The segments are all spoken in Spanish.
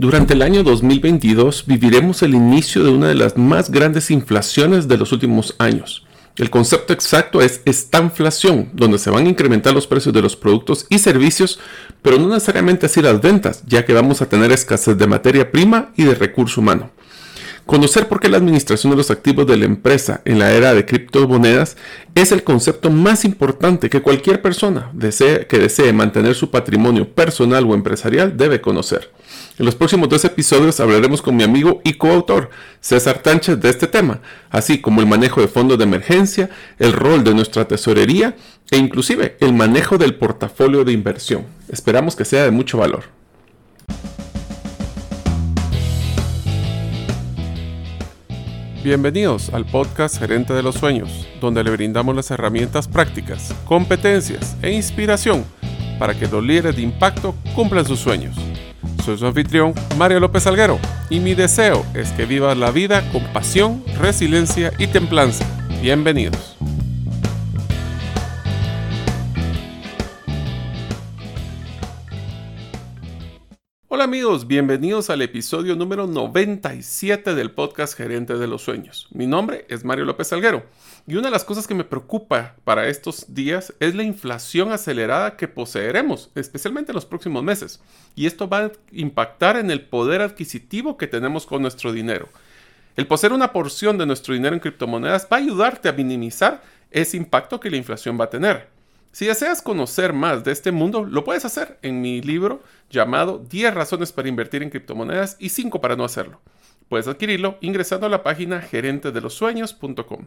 Durante el año 2022 viviremos el inicio de una de las más grandes inflaciones de los últimos años. El concepto exacto es estanflación, donde se van a incrementar los precios de los productos y servicios, pero no necesariamente así las ventas, ya que vamos a tener escasez de materia prima y de recurso humano. Conocer por qué la administración de los activos de la empresa en la era de criptomonedas es el concepto más importante que cualquier persona que desee mantener su patrimonio personal o empresarial debe conocer. En los próximos dos episodios hablaremos con mi amigo y coautor César Tánchez de este tema, así como el manejo de fondos de emergencia, el rol de nuestra tesorería e inclusive el manejo del portafolio de inversión. Esperamos que sea de mucho valor. Bienvenidos al podcast Gerente de los Sueños, donde le brindamos las herramientas prácticas, competencias e inspiración para que los líderes de impacto cumplan sus sueños. Soy su anfitrión, Mario López Alguero, y mi deseo es que vivas la vida con pasión, resiliencia y templanza. Bienvenidos. Hola amigos, bienvenidos al episodio número 97 del podcast Gerente de los Sueños. Mi nombre es Mario López Salguero y una de las cosas que me preocupa para estos días es la inflación acelerada que poseeremos, especialmente en los próximos meses. Y esto va a impactar en el poder adquisitivo que tenemos con nuestro dinero. El poseer una porción de nuestro dinero en criptomonedas va a ayudarte a minimizar ese impacto que la inflación va a tener. Si deseas conocer más de este mundo, lo puedes hacer en mi libro llamado 10 razones para invertir en criptomonedas y 5 para no hacerlo. Puedes adquirirlo ingresando a la página gerentedelosueños.com.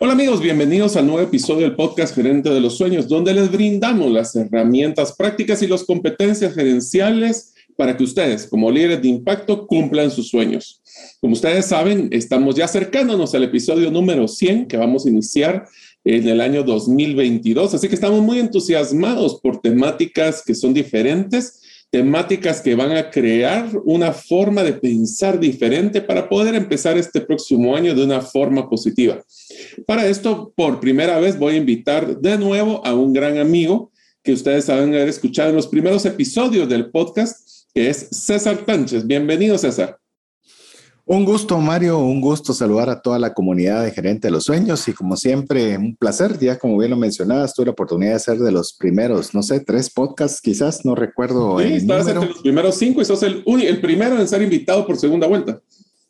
Hola amigos, bienvenidos al nuevo episodio del podcast Gerente de los Sueños, donde les brindamos las herramientas prácticas y las competencias gerenciales para que ustedes, como líderes de impacto, cumplan sus sueños. Como ustedes saben, estamos ya acercándonos al episodio número 100 que vamos a iniciar en el año 2022. Así que estamos muy entusiasmados por temáticas que son diferentes, temáticas que van a crear una forma de pensar diferente para poder empezar este próximo año de una forma positiva. Para esto, por primera vez voy a invitar de nuevo a un gran amigo que ustedes haber escuchado en los primeros episodios del podcast, que es César Tánchez. Bienvenido, César. Un gusto, Mario, un gusto saludar a toda la comunidad de Gerente de los Sueños y como siempre, un placer, ya como bien lo mencionabas, tuve la oportunidad de ser de los primeros, no sé, tres podcasts quizás, no recuerdo. Sí, estabas entre los primeros cinco y sos el, el primero en ser invitado por segunda vuelta.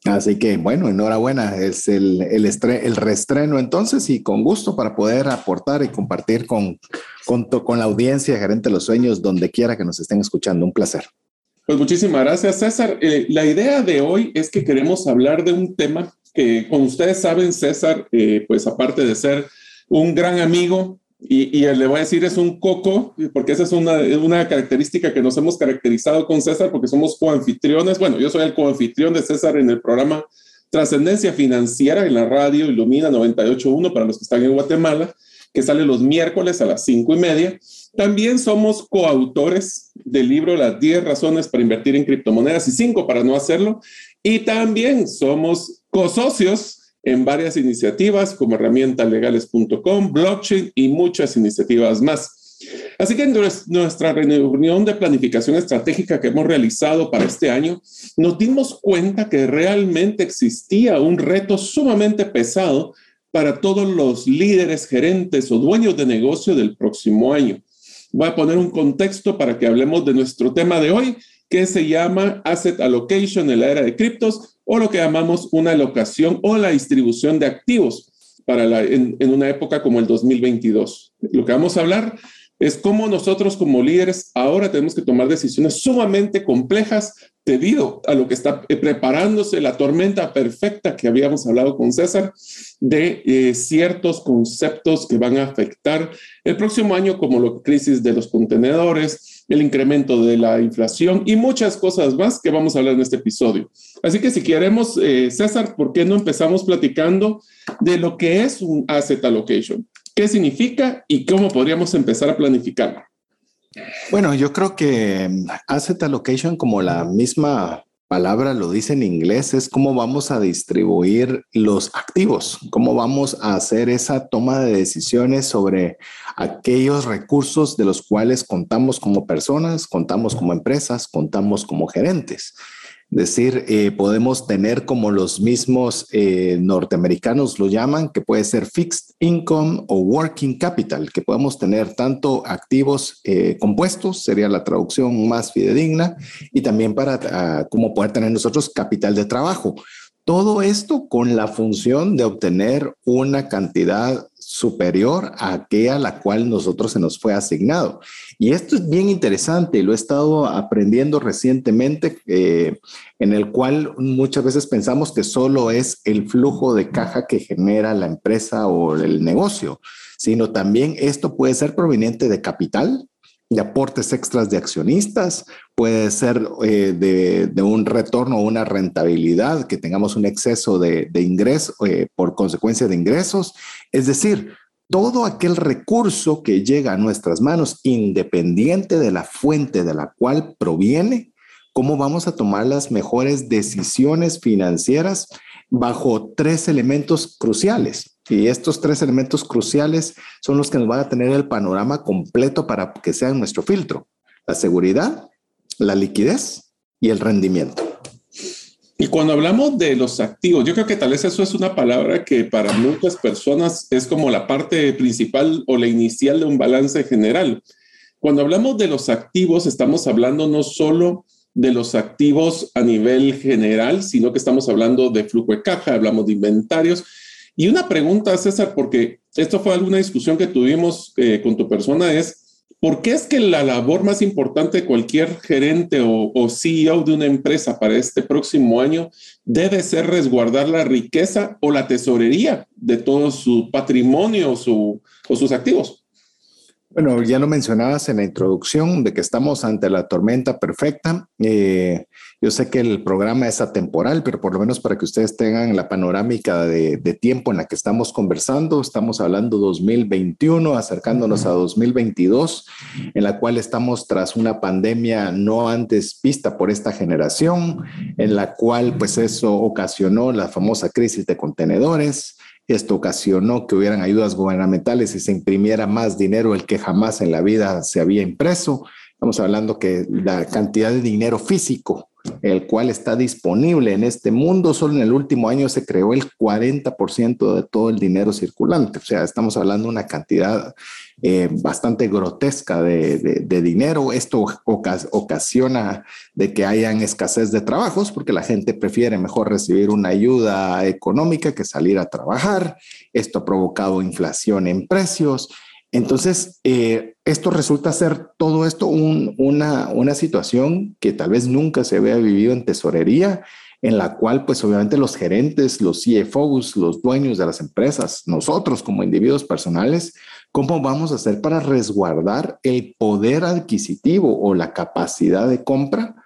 Así que bueno, enhorabuena, es el, el, el reestreno entonces y con gusto para poder aportar y compartir con, con, con la audiencia de Gerente de los Sueños donde quiera que nos estén escuchando. Un placer. Pues muchísimas gracias, César. Eh, la idea de hoy es que queremos hablar de un tema que, como ustedes saben, César, eh, pues aparte de ser un gran amigo, y, y, le voy a decir es un coco, porque esa es una, una característica que nos hemos caracterizado con César, porque somos coanfitriones. Bueno, yo soy el coanfitrión de César en el programa Trascendencia Financiera en la radio Ilumina 98.1 para los que están en Guatemala, que sale los miércoles a las cinco y media. También somos coautores del libro Las 10 razones para invertir en criptomonedas y 5 para no hacerlo. Y también somos co-socios en varias iniciativas como herramientalegales.com, blockchain y muchas iniciativas más. Así que en nuestra reunión de planificación estratégica que hemos realizado para este año, nos dimos cuenta que realmente existía un reto sumamente pesado para todos los líderes, gerentes o dueños de negocio del próximo año. Voy a poner un contexto para que hablemos de nuestro tema de hoy, que se llama Asset Allocation en la era de criptos o lo que llamamos una alocación o la distribución de activos para en una época como el 2022. Lo que vamos a hablar es cómo nosotros como líderes ahora tenemos que tomar decisiones sumamente complejas debido a lo que está preparándose la tormenta perfecta que habíamos hablado con César de eh, ciertos conceptos que van a afectar el próximo año como la crisis de los contenedores, el incremento de la inflación y muchas cosas más que vamos a hablar en este episodio. Así que si queremos, eh, César, ¿por qué no empezamos platicando de lo que es un asset allocation? ¿Qué significa y cómo podríamos empezar a planificarlo? Bueno, yo creo que mm, asset allocation, como la misma palabra lo dice en inglés, es cómo vamos a distribuir los activos, cómo vamos a hacer esa toma de decisiones sobre aquellos recursos de los cuales contamos como personas, contamos como empresas, contamos como gerentes decir, eh, podemos tener como los mismos eh, norteamericanos lo llaman, que puede ser fixed income o working capital, que podemos tener tanto activos eh, compuestos, sería la traducción más fidedigna, y también para ah, como poder tener nosotros capital de trabajo. Todo esto con la función de obtener una cantidad superior a aquella a la cual nosotros se nos fue asignado. Y esto es bien interesante, lo he estado aprendiendo recientemente, eh, en el cual muchas veces pensamos que solo es el flujo de caja que genera la empresa o el negocio, sino también esto puede ser proveniente de capital, de aportes extras de accionistas, puede ser eh, de, un retorno o una rentabilidad, que tengamos un exceso de, ingresos eh, por consecuencia de ingresos. Es decir, todo aquel recurso que llega a nuestras manos, independiente de la fuente de la cual proviene, cómo vamos a tomar las mejores decisiones financieras bajo tres elementos cruciales. Y estos tres elementos cruciales son los que nos van a tener el panorama completo para que sean nuestro filtro. La seguridad, la liquidez y el rendimiento. Y cuando hablamos de los activos, yo creo que tal vez eso es una palabra que para muchas personas es como la parte principal o la inicial de un balance general. Cuando hablamos de los activos, estamos hablando no solo de los activos a nivel general, sino que estamos hablando de flujo de caja, hablamos de inventarios y una pregunta, César, porque esto fue alguna discusión que tuvimos eh, con tu persona, es, ¿por qué es que la labor más importante de cualquier gerente o, CEO de una empresa para este próximo año debe ser resguardar la riqueza o la tesorería de todo su patrimonio o sus activos? Bueno, ya lo mencionabas en la introducción de que estamos ante la tormenta perfecta. Eh, yo sé que el programa es atemporal, pero por lo menos para que ustedes tengan la panorámica de, tiempo en la que estamos conversando, estamos hablando 2021, acercándonos a 2022, en la cual estamos tras una pandemia no antes vista por esta generación, en la cual pues eso ocasionó la famosa crisis de contenedores esto ocasionó que hubieran ayudas gubernamentales y se imprimiera más dinero el que jamás en la vida se había impreso. Estamos hablando que la cantidad de dinero físico, el cual está disponible en este mundo, solo en el último año se creó el 40% de todo el dinero circulante. O sea, estamos hablando de una cantidad eh, bastante grotesca de, dinero. Esto ocasiona de que hayan escasez de trabajos porque la gente prefiere mejor recibir una ayuda económica que salir a trabajar. Esto ha provocado inflación en precios. Entonces, eh, esto resulta ser todo esto una, una situación que tal vez nunca se había vivido en tesorería en la cual pues obviamente los gerentes, los CFOs, los dueños de las empresas, nosotros como individuos personales, ¿cómo vamos a hacer para resguardar el poder adquisitivo o la capacidad de compra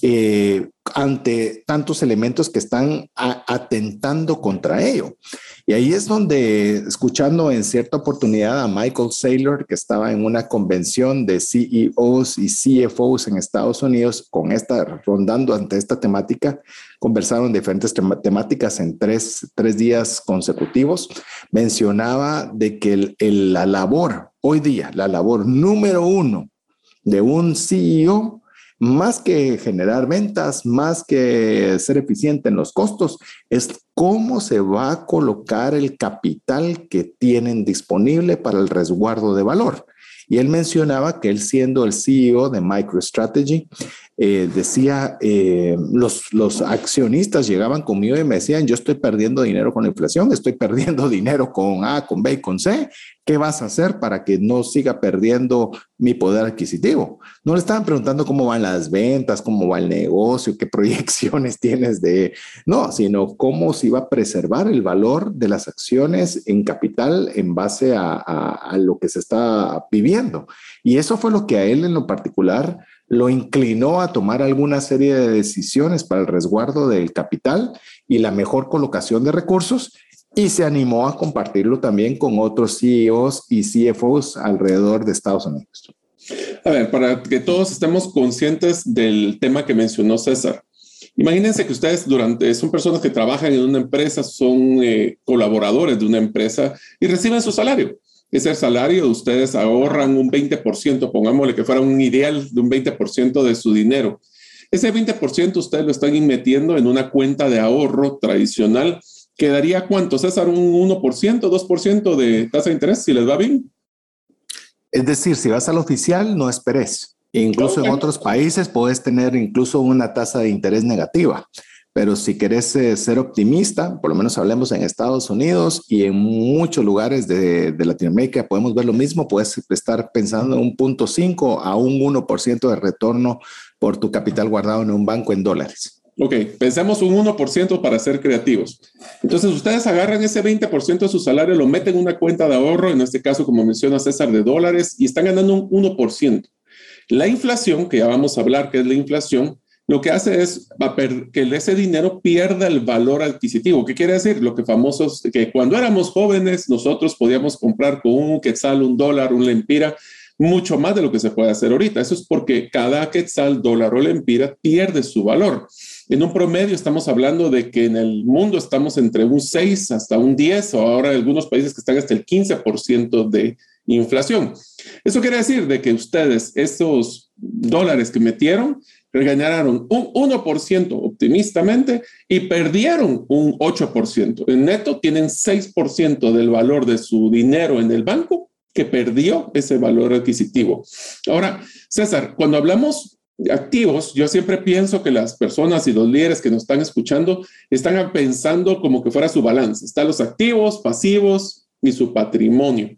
eh, ante tantos elementos que están atentando contra ello. Y ahí es donde, escuchando en cierta oportunidad a Michael Saylor, que estaba en una convención de CEOs y CFOs en Estados Unidos, con esta, rondando ante esta temática, conversaron diferentes temáticas en tres, tres, días consecutivos, mencionaba de que la labor, hoy día, la labor número uno de un CEO más que generar ventas, más que ser eficiente en los costos, es cómo se va a colocar el capital que tienen disponible para el resguardo de valor. Y él mencionaba que él siendo el CEO de MicroStrategy, eh, decía, eh, los, los accionistas llegaban conmigo y me decían, yo estoy perdiendo dinero con la inflación, estoy perdiendo dinero con A, con B y con C, ¿qué vas a hacer para que no siga perdiendo mi poder adquisitivo? No le estaban preguntando cómo van las ventas, cómo va el negocio, qué proyecciones tienes de, no, sino cómo se iba a preservar el valor de las acciones en capital en base a, a lo que se está viviendo. Y eso fue lo que a él en lo particular lo inclinó a tomar alguna serie de decisiones para el resguardo del capital y la mejor colocación de recursos y se animó a compartirlo también con otros CEOs y CFOs alrededor de Estados Unidos. A ver, para que todos estemos conscientes del tema que mencionó César. Imagínense que ustedes durante son personas que trabajan en una empresa, son eh, colaboradores de una empresa y reciben su salario ese salario, ustedes ahorran un 20%, pongámosle que fuera un ideal de un 20% de su dinero. Ese 20% ustedes lo están metiendo en una cuenta de ahorro tradicional. ¿Quedaría cuánto, César? ¿Un 1%, 2% de tasa de interés si les va bien? Es decir, si vas al oficial, no esperes. Incluso en otros países puedes tener incluso una tasa de interés negativa. Pero si querés eh, ser optimista, por lo menos hablemos en Estados Unidos y en muchos lugares de, Latinoamérica podemos ver lo mismo, puedes estar pensando en un punto 5 a un 1% de retorno por tu capital guardado en un banco en dólares. Ok, pensemos un 1% para ser creativos. Entonces, ustedes agarran ese 20% de su salario, lo meten en una cuenta de ahorro, en este caso, como menciona César, de dólares, y están ganando un 1%. La inflación, que ya vamos a hablar, que es la inflación, lo que hace es que ese dinero pierda el valor adquisitivo. ¿Qué quiere decir? Lo que famosos, que cuando éramos jóvenes nosotros podíamos comprar con un quetzal, un dólar, un lempira, mucho más de lo que se puede hacer ahorita. Eso es porque cada quetzal, dólar o lempira pierde su valor. En un promedio estamos hablando de que en el mundo estamos entre un 6 hasta un 10 o ahora algunos países que están hasta el 15% de inflación. Eso quiere decir de que ustedes esos dólares que metieron ganaron un 1% optimistamente y perdieron un 8%. En neto tienen 6% del valor de su dinero en el banco que perdió ese valor adquisitivo. Ahora, César, cuando hablamos de activos, yo siempre pienso que las personas y los líderes que nos están escuchando están pensando como que fuera su balance. Están los activos, pasivos y su patrimonio.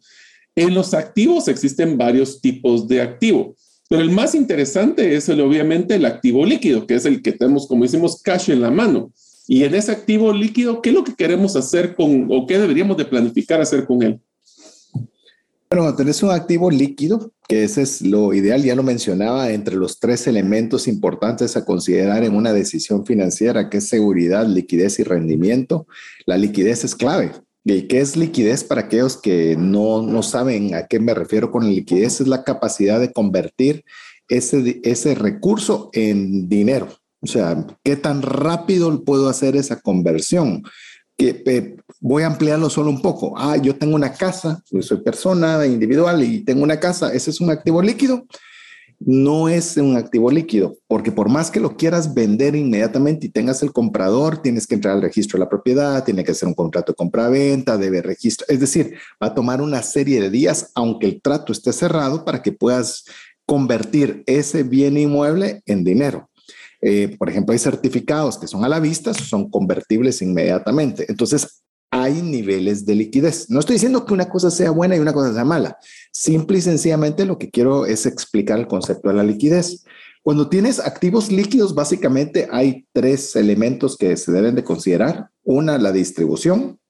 En los activos existen varios tipos de activo. Pero el más interesante es el, obviamente el activo líquido, que es el que tenemos, como decimos, cash en la mano. Y en ese activo líquido, ¿qué es lo que queremos hacer con o qué deberíamos de planificar hacer con él? Bueno, tenés un activo líquido, que ese es lo ideal, ya lo mencionaba, entre los tres elementos importantes a considerar en una decisión financiera, que es seguridad, liquidez y rendimiento. La liquidez es clave. ¿Y qué es liquidez para aquellos que no, no saben a qué me refiero con liquidez? Es la capacidad de convertir ese, ese recurso en dinero. O sea, ¿qué tan rápido puedo hacer esa conversión? Que voy a ampliarlo solo un poco. Ah, yo tengo una casa, soy persona individual y tengo una casa. Ese es un activo líquido no es un activo líquido, porque por más que lo quieras vender inmediatamente y tengas el comprador, tienes que entrar al registro de la propiedad, tiene que hacer un contrato de compra-venta, debe registro, es decir, va a tomar una serie de días, aunque el trato esté cerrado, para que puedas convertir ese bien inmueble en dinero. Eh, por ejemplo, hay certificados que son a la vista, son convertibles inmediatamente. Entonces, hay niveles de liquidez. No estoy diciendo que una cosa sea buena y una cosa sea mala. Simple y sencillamente lo que quiero es explicar el concepto de la liquidez. Cuando tienes activos líquidos, básicamente hay tres elementos que se deben de considerar. Una, la distribución.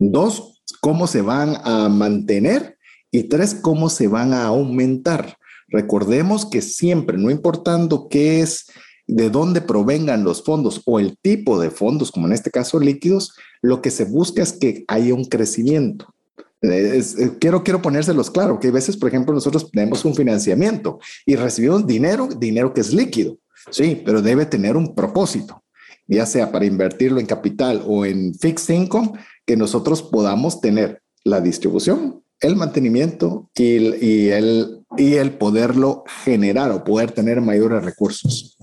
Dos, cómo se van a mantener. Y tres, cómo se van a aumentar. Recordemos que siempre, no importando qué es de dónde provengan los fondos o el tipo de fondos, como en este caso líquidos, lo que se busca es que haya un crecimiento. Eh, quiero, quiero ponérselos claro, que a veces, por ejemplo, nosotros tenemos un financiamiento y recibimos dinero, dinero que es líquido, sí, pero debe tener un propósito, ya sea para invertirlo en capital o en fixed income, que nosotros podamos tener la distribución, el mantenimiento y, y, el, y el poderlo generar o poder tener mayores recursos.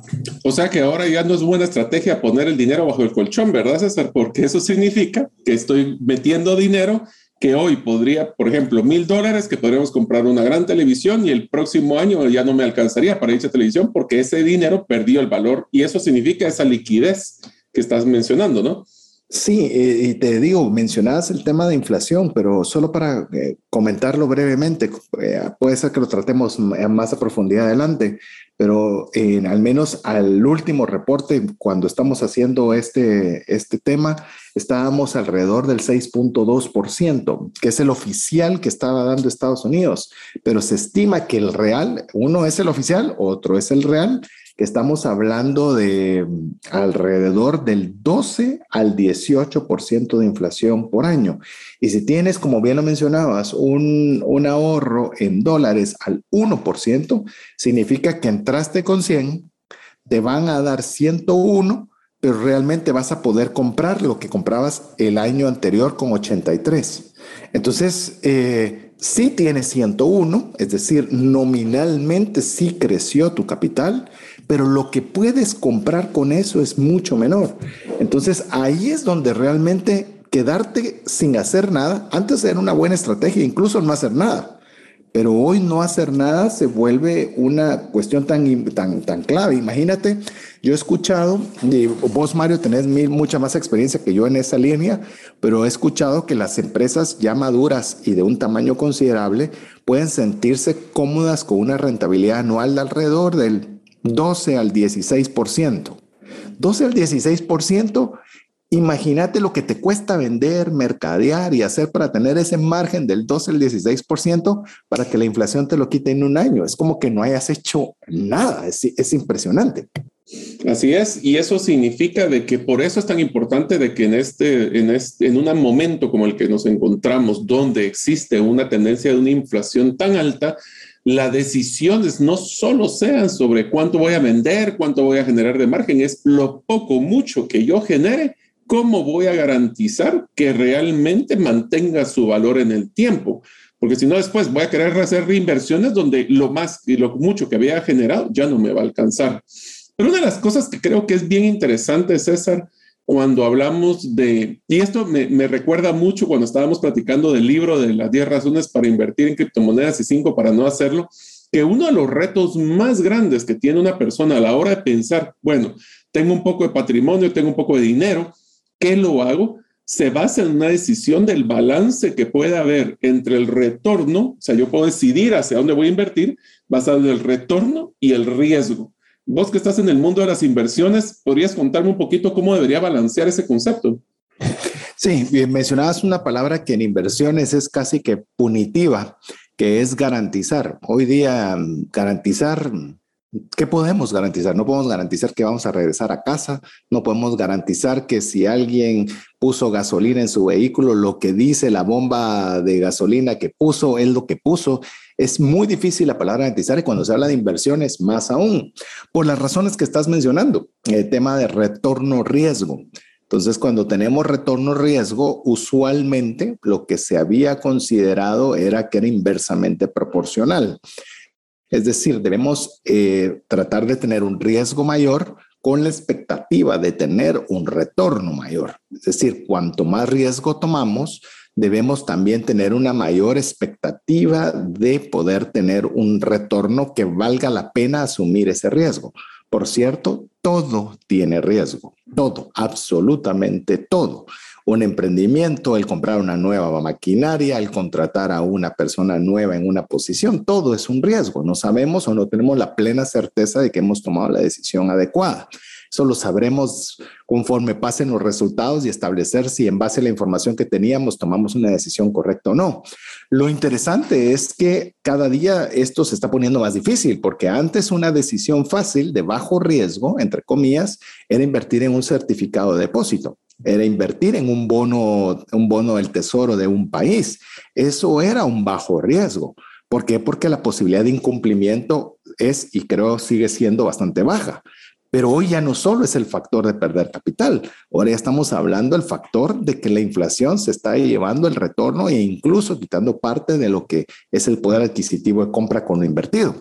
O sea que ahora ya no es buena estrategia poner el dinero bajo el colchón, ¿verdad, César? Porque eso significa que estoy metiendo dinero que hoy podría, por ejemplo, mil dólares que podríamos comprar una gran televisión y el próximo año ya no me alcanzaría para dicha televisión porque ese dinero perdió el valor y eso significa esa liquidez que estás mencionando, ¿no? Sí, eh, y te digo, mencionabas el tema de inflación, pero solo para eh, comentarlo brevemente, eh, puede ser que lo tratemos más a profundidad adelante, pero al menos al último reporte, cuando estamos haciendo este, este tema, estábamos alrededor del 6.2%, que es el oficial que estaba dando Estados Unidos, pero se estima que el real, uno es el oficial, otro es el real, estamos hablando de mm, alrededor del 12 al 18% de inflación por año. Y si tienes, como bien lo mencionabas, un, un ahorro en dólares al 1%, significa que entraste con 100, te van a dar 101, pero realmente vas a poder comprar lo que comprabas el año anterior con 83. Entonces, eh, sí tienes 101, es decir, nominalmente sí creció tu capital, pero lo que puedes comprar con eso es mucho menor. Entonces ahí es donde realmente quedarte sin hacer nada, antes era una buena estrategia, incluso no hacer nada. Pero hoy no hacer nada se vuelve una cuestión tan, tan, tan clave. Imagínate, yo he escuchado, y vos Mario tenés mucha más experiencia que yo en esa línea, pero he escuchado que las empresas ya maduras y de un tamaño considerable pueden sentirse cómodas con una rentabilidad anual de alrededor del 12 al 16%. 12 al 16%, imagínate lo que te cuesta vender, mercadear y hacer para tener ese margen del 12 al 16% para que la inflación te lo quite en un año. Es como que no hayas hecho nada, es, es impresionante. Así es, y eso significa de que por eso es tan importante de que en este, en este, en un momento como el que nos encontramos, donde existe una tendencia de una inflación tan alta, las decisiones no solo sean sobre cuánto voy a vender, cuánto voy a generar de margen, es lo poco, mucho que yo genere, cómo voy a garantizar que realmente mantenga su valor en el tiempo. Porque si no, después voy a querer hacer reinversiones donde lo más y lo mucho que había generado ya no me va a alcanzar. Pero una de las cosas que creo que es bien interesante, César, cuando hablamos de, y esto me, recuerda mucho cuando estábamos platicando del libro de las 10 razones para invertir en criptomonedas y 5 para no hacerlo, que uno de los retos más grandes que tiene una persona a la hora de pensar, bueno, tengo un poco de patrimonio, tengo un poco de dinero, ¿qué lo hago? Se basa en una decisión del balance que puede haber entre el retorno, o sea, yo puedo decidir hacia dónde voy a invertir basado en el retorno y el riesgo. Vos que estás en el mundo de las inversiones, ¿podrías contarme un poquito cómo debería balancear ese concepto? Sí, mencionabas una palabra que en inversiones es casi que punitiva, que es garantizar. Hoy día garantizar ¿Qué podemos garantizar? No podemos garantizar que vamos a regresar a casa, no podemos garantizar que si alguien puso gasolina en su vehículo, lo que dice la bomba de gasolina que puso es lo que puso. Es muy difícil la palabra garantizar y cuando se habla de inversiones, más aún, por las razones que estás mencionando, el tema de retorno riesgo. Entonces, cuando tenemos retorno riesgo, usualmente lo que se había considerado era que era inversamente proporcional. Es decir, debemos eh, tratar de tener un riesgo mayor con la expectativa de tener un retorno mayor. Es decir, cuanto más riesgo tomamos, debemos también tener una mayor expectativa de poder tener un retorno que valga la pena asumir ese riesgo. Por cierto, todo tiene riesgo, todo, absolutamente todo un emprendimiento, el comprar una nueva maquinaria, el contratar a una persona nueva en una posición, todo es un riesgo. No sabemos o no tenemos la plena certeza de que hemos tomado la decisión adecuada. Eso lo sabremos conforme pasen los resultados y establecer si en base a la información que teníamos tomamos una decisión correcta o no. Lo interesante es que cada día esto se está poniendo más difícil porque antes una decisión fácil de bajo riesgo, entre comillas, era invertir en un certificado de depósito era invertir en un bono, un bono del tesoro de un país. Eso era un bajo riesgo. ¿Por qué? Porque la posibilidad de incumplimiento es, y creo sigue siendo bastante baja. Pero hoy ya no solo es el factor de perder capital, ahora ya estamos hablando del factor de que la inflación se está llevando el retorno e incluso quitando parte de lo que es el poder adquisitivo de compra con invertido.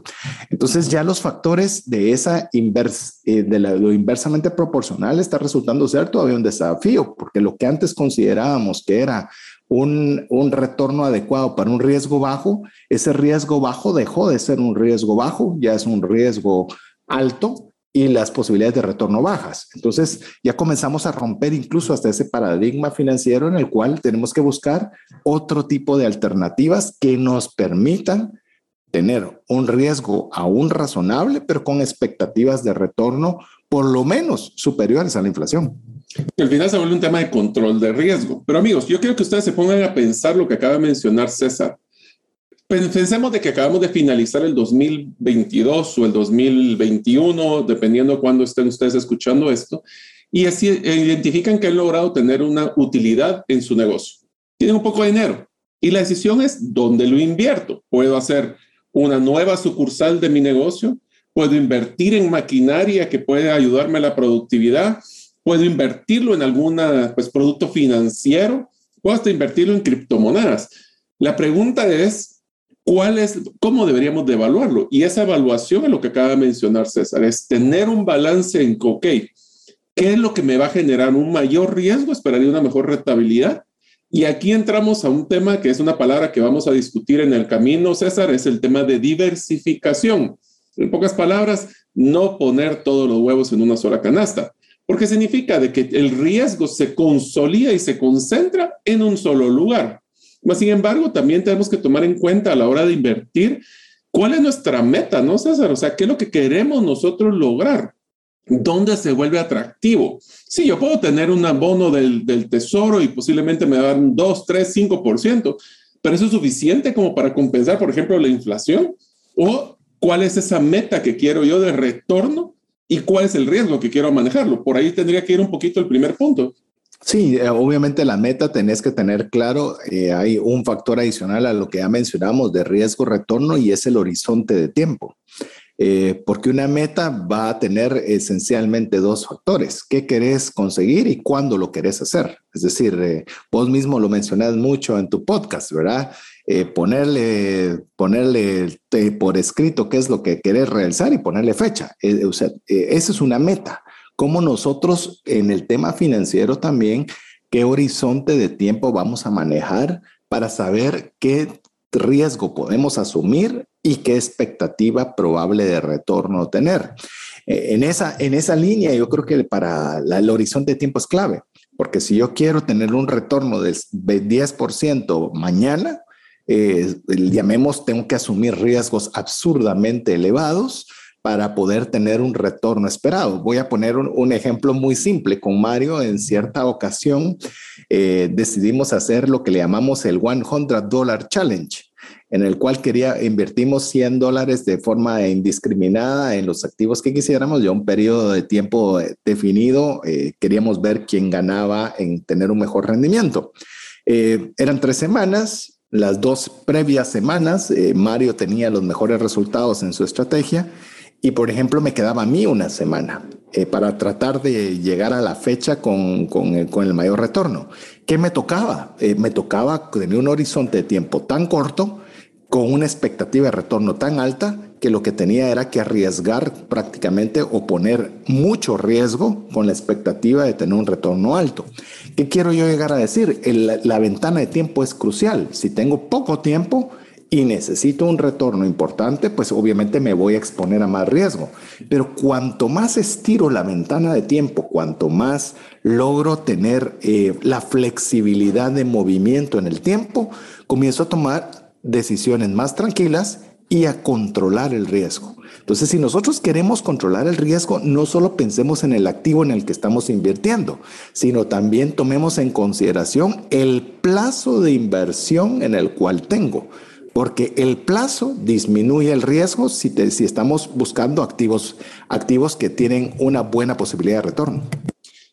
Entonces ya los factores de esa invers eh, de lo inversamente proporcional está resultando ser todavía un desafío, porque lo que antes considerábamos que era un, un, retorno adecuado para un riesgo bajo, ese riesgo bajo dejó de ser un riesgo bajo, ya es un riesgo alto y las posibilidades de retorno bajas. Entonces ya comenzamos a romper incluso hasta ese paradigma financiero en el cual tenemos que buscar otro tipo de alternativas que nos permitan tener un riesgo aún razonable, pero con expectativas de retorno por lo menos superiores a la inflación. Al final se vuelve un tema de control de riesgo. Pero amigos, yo quiero que ustedes se pongan a pensar lo que acaba de mencionar César. Pensemos de que acabamos de finalizar el 2022 o el 2021, dependiendo de cuándo estén ustedes escuchando esto, y así identifican que han logrado tener una utilidad en su negocio. Tienen un poco de dinero y la decisión es dónde lo invierto. Puedo hacer una nueva sucursal de mi negocio, puedo invertir en maquinaria que puede ayudarme a la productividad, puedo invertirlo en algún pues, producto financiero, puedo hasta invertirlo en criptomonedas. La pregunta es, ¿cuál es, cómo deberíamos de evaluarlo? Y esa evaluación es lo que acaba de mencionar César, es tener un balance en, ok, ¿qué es lo que me va a generar un mayor riesgo? Esperaría una mejor rentabilidad y aquí entramos a un tema que es una palabra que vamos a discutir en el camino, César, es el tema de diversificación. En pocas palabras, no poner todos los huevos en una sola canasta, porque significa de que el riesgo se consolida y se concentra en un solo lugar. Sin embargo, también tenemos que tomar en cuenta a la hora de invertir cuál es nuestra meta, ¿no, César? O sea, ¿qué es lo que queremos nosotros lograr? ¿Dónde se vuelve atractivo? Sí, yo puedo tener un abono del, tesoro y posiblemente me dan 2, 3, 5%, pero eso es suficiente como para compensar, por ejemplo, la inflación. ¿O cuál es esa meta que quiero yo de retorno y cuál es el riesgo que quiero manejarlo? Por ahí tendría que ir un poquito el primer punto. Sí, eh, obviamente la meta tenés que tener claro, eh, hay un factor adicional a lo que ya mencionamos de riesgo-retorno y es el horizonte de tiempo. Eh, porque una meta va a tener esencialmente dos factores, qué querés conseguir y cuándo lo querés hacer. Es decir, vos mismo lo mencionás mucho en tu podcast, ¿verdad? Ponerle, ponerle por escrito qué es lo que querés realizar y ponerle fecha. o esa es una meta. Como nosotros en el tema financiero también, qué horizonte de tiempo vamos a manejar para saber qué riesgo podemos asumir y qué expectativa probable de retorno tener. Eh, en esa, en esa línea, yo creo que para el horizonte de tiempo es clave, porque si yo quiero tener un retorno del 10% mañana, eh, llamemos, tengo que asumir riesgos absurdamente elevados para poder tener un retorno esperado. Voy a poner un, ejemplo muy simple. Con Mario, en cierta ocasión, eh, decidimos hacer lo que le llamamos el 100 Dollar Challenge en el cual quería, invertimos 100 dólares de forma indiscriminada en los activos que quisiéramos, ya un periodo de tiempo eh, definido, eh, queríamos ver quién ganaba en tener un mejor rendimiento. Eh, eran tres semanas, las dos previas semanas, Mario tenía los mejores resultados en su estrategia y, por ejemplo, me quedaba a mí una semana para tratar de llegar a la fecha con, con, el mayor retorno. ¿Qué me tocaba? me tocaba tener un horizonte de tiempo tan corto con una expectativa de retorno tan alta que lo que tenía era que arriesgar prácticamente o poner mucho riesgo con la expectativa de tener un retorno alto. ¿Qué quiero yo llegar a decir? la ventana de tiempo es crucial. Si tengo poco tiempo y necesito un retorno importante, pues obviamente me voy a exponer a más riesgo. Pero cuanto más estiro la ventana de tiempo, cuanto más logro tener eh, la flexibilidad de movimiento en el tiempo, comienzo a tomar decisiones más tranquilas y a controlar el riesgo. Entonces, si nosotros queremos controlar el riesgo, no solo pensemos en el activo en el que estamos invirtiendo, sino también tomemos en consideración el plazo de inversión en el cual tengo, porque el plazo disminuye el riesgo si, si estamos buscando activos, activos que tienen una buena posibilidad de retorno.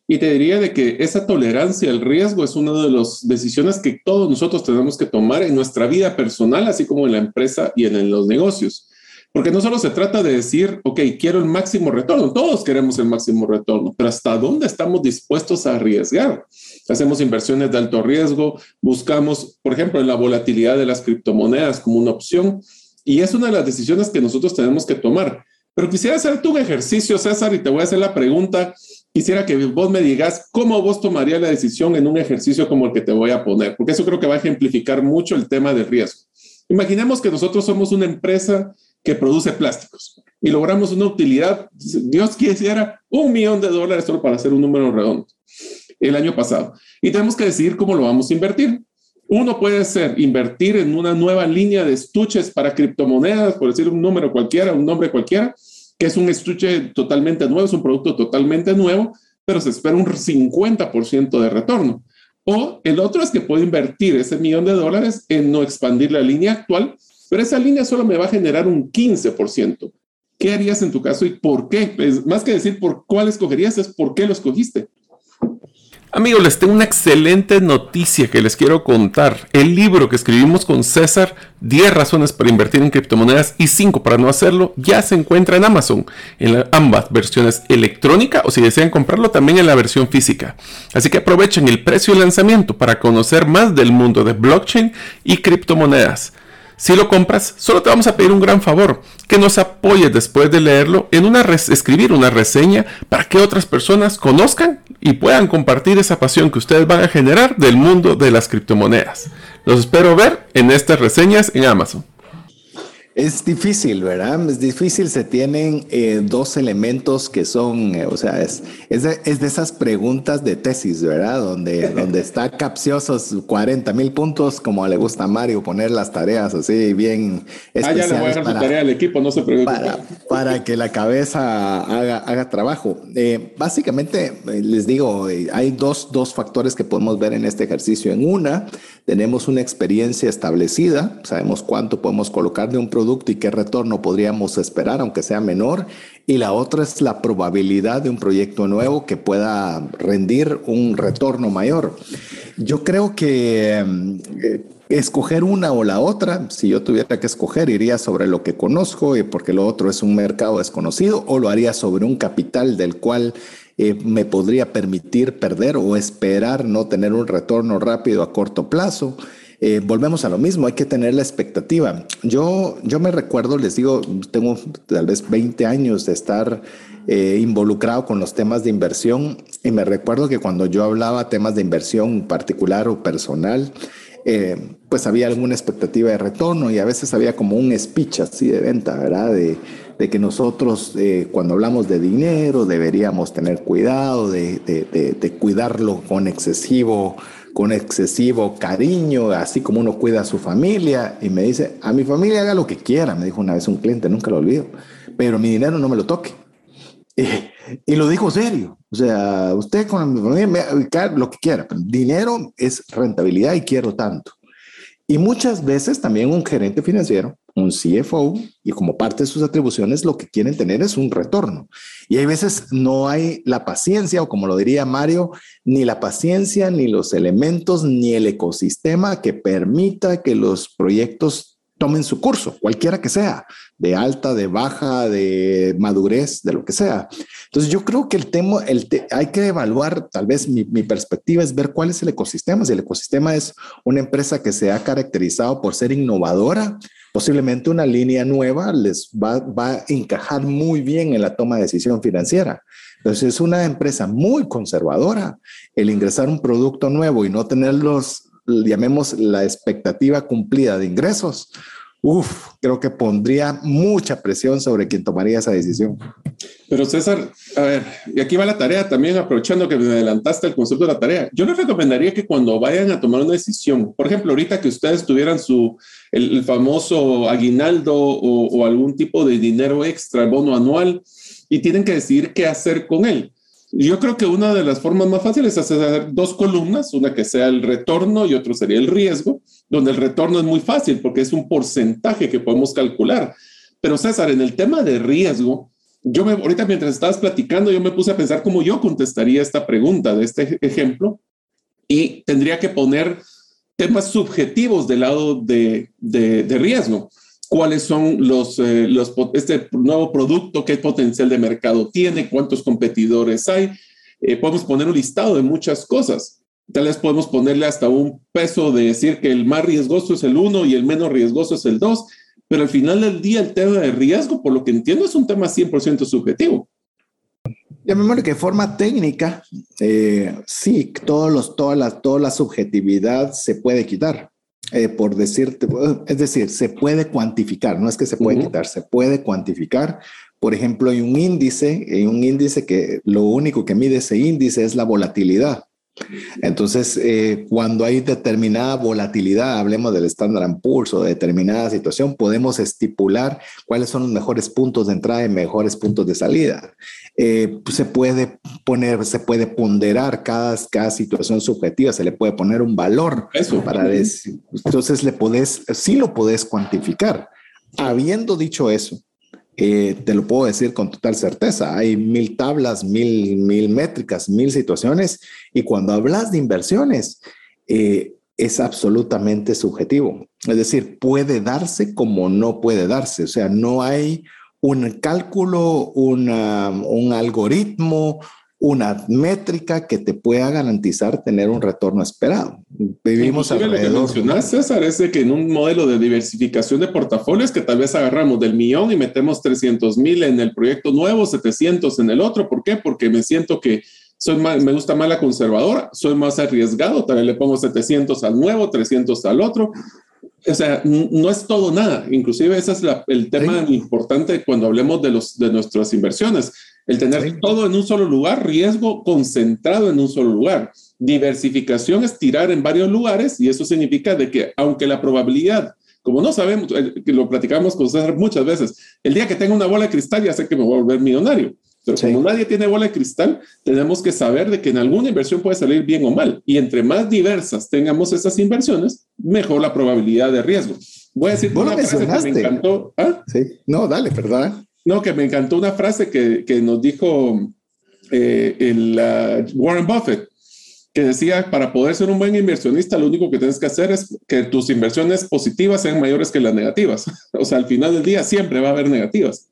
Y te diría de que esa tolerancia al riesgo es una de las decisiones que todos nosotros tenemos que tomar en nuestra vida personal, así como en la empresa y en, los negocios. Porque no solo se trata de decir, ok, quiero el máximo retorno, todos queremos el máximo retorno, pero ¿hasta dónde estamos dispuestos a arriesgar? Hacemos inversiones de alto riesgo, buscamos, por ejemplo, en la volatilidad de las criptomonedas como una opción, y es una de las decisiones que nosotros tenemos que tomar. Pero quisiera hacerte un ejercicio, César, y te voy a hacer la pregunta, quisiera que vos me digas cómo vos tomarías la decisión en un ejercicio como el que te voy a poner, porque eso creo que va a ejemplificar mucho el tema del riesgo. Imaginemos que nosotros somos una empresa que produce plásticos y logramos una utilidad, Dios quisiera, un millón de dólares solo para hacer un número redondo el año pasado. Y tenemos que decidir cómo lo vamos a invertir. Uno puede ser invertir en una nueva línea de estuches para criptomonedas, por decir un número cualquiera, un nombre cualquiera, que es un estuche totalmente nuevo, es un producto totalmente nuevo, pero se espera un 50% de retorno. O el otro es que puedo invertir ese millón de dólares en no expandir la línea actual, pero esa línea solo me va a generar un 15%. ¿Qué harías en tu caso y por qué? Más que decir por cuál escogerías, es por qué lo escogiste. Amigos, les tengo una excelente noticia que les quiero contar. El libro que escribimos con César, 10 razones para invertir en criptomonedas y 5 para no hacerlo, ya se encuentra en Amazon, en ambas versiones electrónica o si desean comprarlo también en la versión física. Así que aprovechen el precio de lanzamiento para conocer más del mundo de blockchain y criptomonedas. Si lo compras, solo te vamos a pedir un gran favor, que nos apoyes después de leerlo en una escribir una reseña para que otras personas conozcan y puedan compartir esa pasión que ustedes van a generar del mundo de las criptomonedas. Los espero ver en estas reseñas en Amazon. Es difícil, ¿verdad? Es difícil, se tienen eh, dos elementos que son, eh, o sea, es, es de, es, de, esas preguntas de tesis, ¿verdad? Donde, donde está capciosos 40 mil puntos, como le gusta a Mario poner las tareas así bien Ah, ya le voy a dejar su tarea al equipo, no se preocupe. Para, para que la cabeza haga, haga trabajo. Eh, básicamente, les digo, hay dos, dos factores que podemos ver en este ejercicio. En una, tenemos una experiencia establecida, sabemos cuánto podemos colocar de un producto producto y qué retorno podríamos esperar, aunque sea menor. Y la otra es la probabilidad de un proyecto nuevo que pueda rendir un retorno mayor. Yo creo que eh, escoger una o la otra, si yo tuviera que escoger, iría sobre lo que conozco y porque lo otro es un mercado desconocido o lo haría sobre un capital del cual eh, me podría permitir perder o esperar no tener un retorno rápido a corto plazo. Eh, volvemos a lo mismo, hay que tener la expectativa. Yo, yo me recuerdo, les digo, tengo tal vez 20 años de estar eh, involucrado con los temas de inversión y me recuerdo que cuando yo hablaba temas de inversión particular o personal, eh, pues había alguna expectativa de retorno y a veces había como un speech así de venta, ¿verdad? De, de que nosotros cuando hablamos de dinero deberíamos tener cuidado de, de, de cuidarlo con excesivo con excesivo cariño, así como uno cuida a su familia. Y me dice, a mi familia haga lo que quiera, me dijo una vez un cliente, nunca lo olvido, pero mi dinero no me lo toque. Y, lo dijo serio. O sea, usted con mi familia, me, lo que quiera, pero dinero es rentabilidad y quiero tanto. Y muchas veces también un gerente financiero un CFO y como parte de sus atribuciones lo que quieren tener es un retorno. Y hay veces no hay la paciencia o como lo diría Mario, ni la paciencia, ni los elementos, ni el ecosistema que permita que los proyectos tomen su curso, cualquiera que sea, de alta, de baja, de madurez, de lo que sea. Entonces yo creo que el tema, el hay que evaluar, tal vez mi, mi, perspectiva es ver cuál es el ecosistema. Si el ecosistema es una empresa que se ha caracterizado por ser innovadora, posiblemente una línea nueva les va, va a encajar muy bien en la toma de decisión financiera. Entonces es una empresa muy conservadora. El ingresar un producto nuevo y no tener los, llamemos la expectativa cumplida de ingresos, Uf, creo que pondría mucha presión sobre quien tomaría esa decisión. Pero César, a ver, y aquí va la tarea también, aprovechando que me adelantaste el concepto de la tarea. Yo les recomendaría que cuando vayan a tomar una decisión, por ejemplo, ahorita que ustedes tuvieran su, el, famoso aguinaldo o, o, algún tipo de dinero extra, bono anual, y tienen que decidir qué hacer con él. Yo creo que una de las formas más fáciles es hacer dos columnas, una que sea el retorno y otro sería el riesgo, donde el retorno es muy fácil porque es un porcentaje que podemos calcular. Pero César, en el tema de riesgo, yo me, ahorita mientras estabas platicando, yo me puse a pensar cómo yo contestaría esta pregunta de este ejemplo y tendría que poner temas subjetivos del lado de, de, de riesgo cuáles son los, eh, los, este nuevo producto, qué potencial de mercado tiene, cuántos competidores hay. Eh, podemos poner un listado de muchas cosas. Tal vez podemos ponerle hasta un peso de decir que el más riesgoso es el 1 y el menos riesgoso es el 2, pero al final del día el tema de riesgo, por lo que entiendo, es un tema 100% subjetivo. Llamémosle que de forma técnica, eh, sí, todos los, toda, la, toda la subjetividad se puede quitar. Eh, por decirte, es decir, se puede cuantificar, no es que se puede quitar, se puede cuantificar. Por ejemplo, hay un índice, hay un índice que lo único que mide ese índice es la volatilidad. Entonces, eh, cuando hay determinada volatilidad, hablemos del Standard Poor's o de determinada situación, podemos estipular cuáles son los mejores puntos de entrada y mejores puntos de salida. Eh, pues, se puede poner, se puede ponderar cada, cada situación subjetiva, se le puede poner un valor Eso. para decir, entonces le podés, sí lo podés cuantificar. Habiendo dicho eso, eh, te lo puedo decir con total certeza. Hay mil tablas, mil, mil métricas, mil situaciones. Y cuando hablas de inversiones, eh, es absolutamente subjetivo. Es decir, puede darse como no puede darse. O sea, no hay un cálculo, una, un algoritmo, una métrica que te pueda garantizar tener un retorno esperado. Vivimos alrededor. Lo que mencionas, César, es de que en un modelo de diversificación de portafolios que tal vez agarramos del millón y metemos 300 mil en el proyecto nuevo, 700 en el otro. ¿Por qué? Porque me siento que soy me gusta más la conservadora, soy más arriesgado, tal vez le pongo 700 al nuevo, 300 al otro. O sea, no es todo nada. Inclusive ese es el tema importante cuando hablemos de, los, de nuestras inversiones el tener todo en un solo lugar, riesgo concentrado en un solo lugar. Diversificación es tirar en varios lugares y eso significa de que aunque la probabilidad, como no sabemos, eh, que lo platicamos con César muchas veces, el día que tenga una bola de cristal ya sé que me voy a volver millonario. Pero como nadie tiene bola de cristal, tenemos que saber de que en alguna inversión puede salir bien o mal. Y entre más diversas tengamos esas inversiones, mejor la probabilidad de riesgo. Voy a decir una frase que me encantó. ¿Ah? Sí. No, dale, perdón. No, que me encantó una frase que, que nos dijo eh, el, Warren Buffett, que decía, para poder ser un buen inversionista, lo único que tienes que hacer es que tus inversiones positivas sean mayores que las negativas. o sea, al final del día siempre va a haber negativas.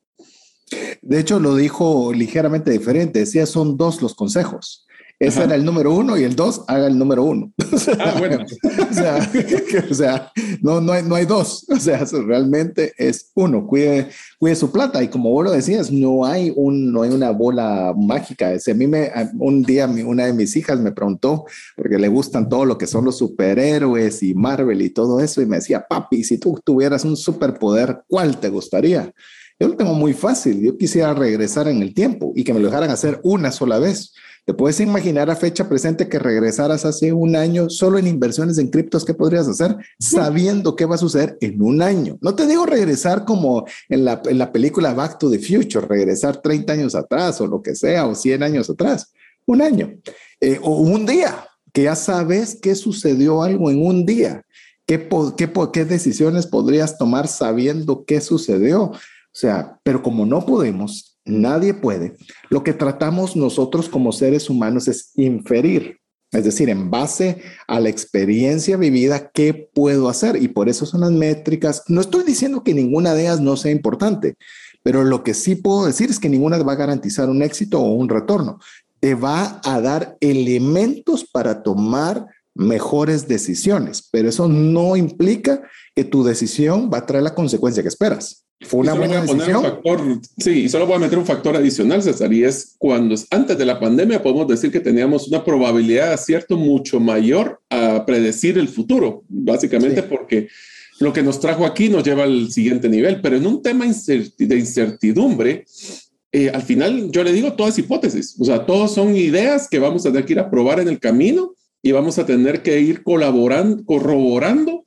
De hecho, lo dijo ligeramente diferente. Decía, son dos los consejos. Ese era el número uno y el dos haga el número uno. ah, bueno. o sea, no, no, hay, no hay dos. O sea, realmente es uno. Cuide, cuide su plata. Y como vos lo decías, no hay, un, no hay una bola mágica. a mí me, un día una de mis hijas me preguntó, porque le gustan todo lo que son los superhéroes y Marvel y todo eso, y me decía, papi, si tú tuvieras un superpoder, ¿cuál te gustaría? Yo lo tengo muy fácil. Yo quisiera regresar en el tiempo y que me lo dejaran hacer una sola vez ¿Te puedes imaginar a fecha presente que regresaras hace un año solo en inversiones en criptos? ¿Qué podrías hacer sabiendo qué va a suceder en un año? No te digo regresar como en la, en la película Back to the Future, regresar 30 años atrás o lo que sea, o 100 años atrás, un año eh, o un día, que ya sabes qué sucedió algo en un día. ¿Qué, qué, ¿Qué decisiones podrías tomar sabiendo qué sucedió? O sea, pero como no podemos, Nadie puede. Lo que tratamos nosotros como seres humanos es inferir, es decir, en base a la experiencia vivida, ¿qué puedo hacer? Y por eso son las métricas. No estoy diciendo que ninguna de ellas no sea importante, pero lo que sí puedo decir es que ninguna va a garantizar un éxito o un retorno. Te va a dar elementos para tomar mejores decisiones, pero eso no implica que tu decisión va a traer la consecuencia que esperas. Fue una buena decisión. factor, sí, y solo voy a meter un factor adicional, César, y es cuando antes de la pandemia podemos decir que teníamos una probabilidad de acierto mucho mayor a predecir el futuro, básicamente porque lo que nos trajo aquí nos lleva al siguiente nivel, pero en un tema de incertidumbre, eh, al final yo le digo todas hipótesis, o sea, todos son ideas que vamos a tener que ir a probar en el camino y vamos a tener que ir colaborando, corroborando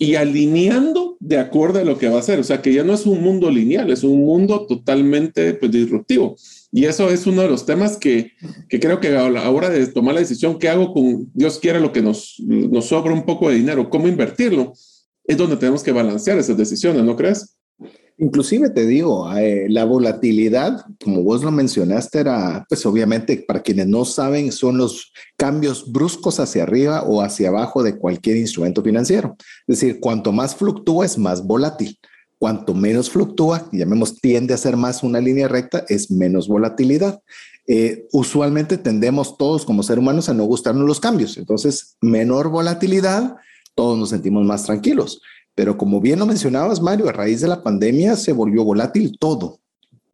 y alineando de acuerdo a lo que va a ser. O sea, que ya no es un mundo lineal, es un mundo totalmente pues, disruptivo. Y eso es uno de los temas que, que, creo que a la hora de tomar la decisión, ¿qué hago con Dios quiera lo que nos, nos sobra un poco de dinero? ¿Cómo invertirlo? Es donde tenemos que balancear esas decisiones, ¿no crees? Inclusive te digo, eh, la volatilidad, como vos lo mencionaste, era, pues obviamente, para quienes no saben, son los cambios bruscos hacia arriba o hacia abajo de cualquier instrumento financiero. Es decir, cuanto más fluctúa, es más volátil. Cuanto menos fluctúa, llamemos, tiende a ser más una línea recta, es menos volatilidad. Eh, usualmente tendemos todos como seres humanos a no gustarnos los cambios. Entonces, menor volatilidad, todos nos sentimos más tranquilos. Pero como bien lo mencionabas, Mario, a raíz de la pandemia se volvió volátil todo,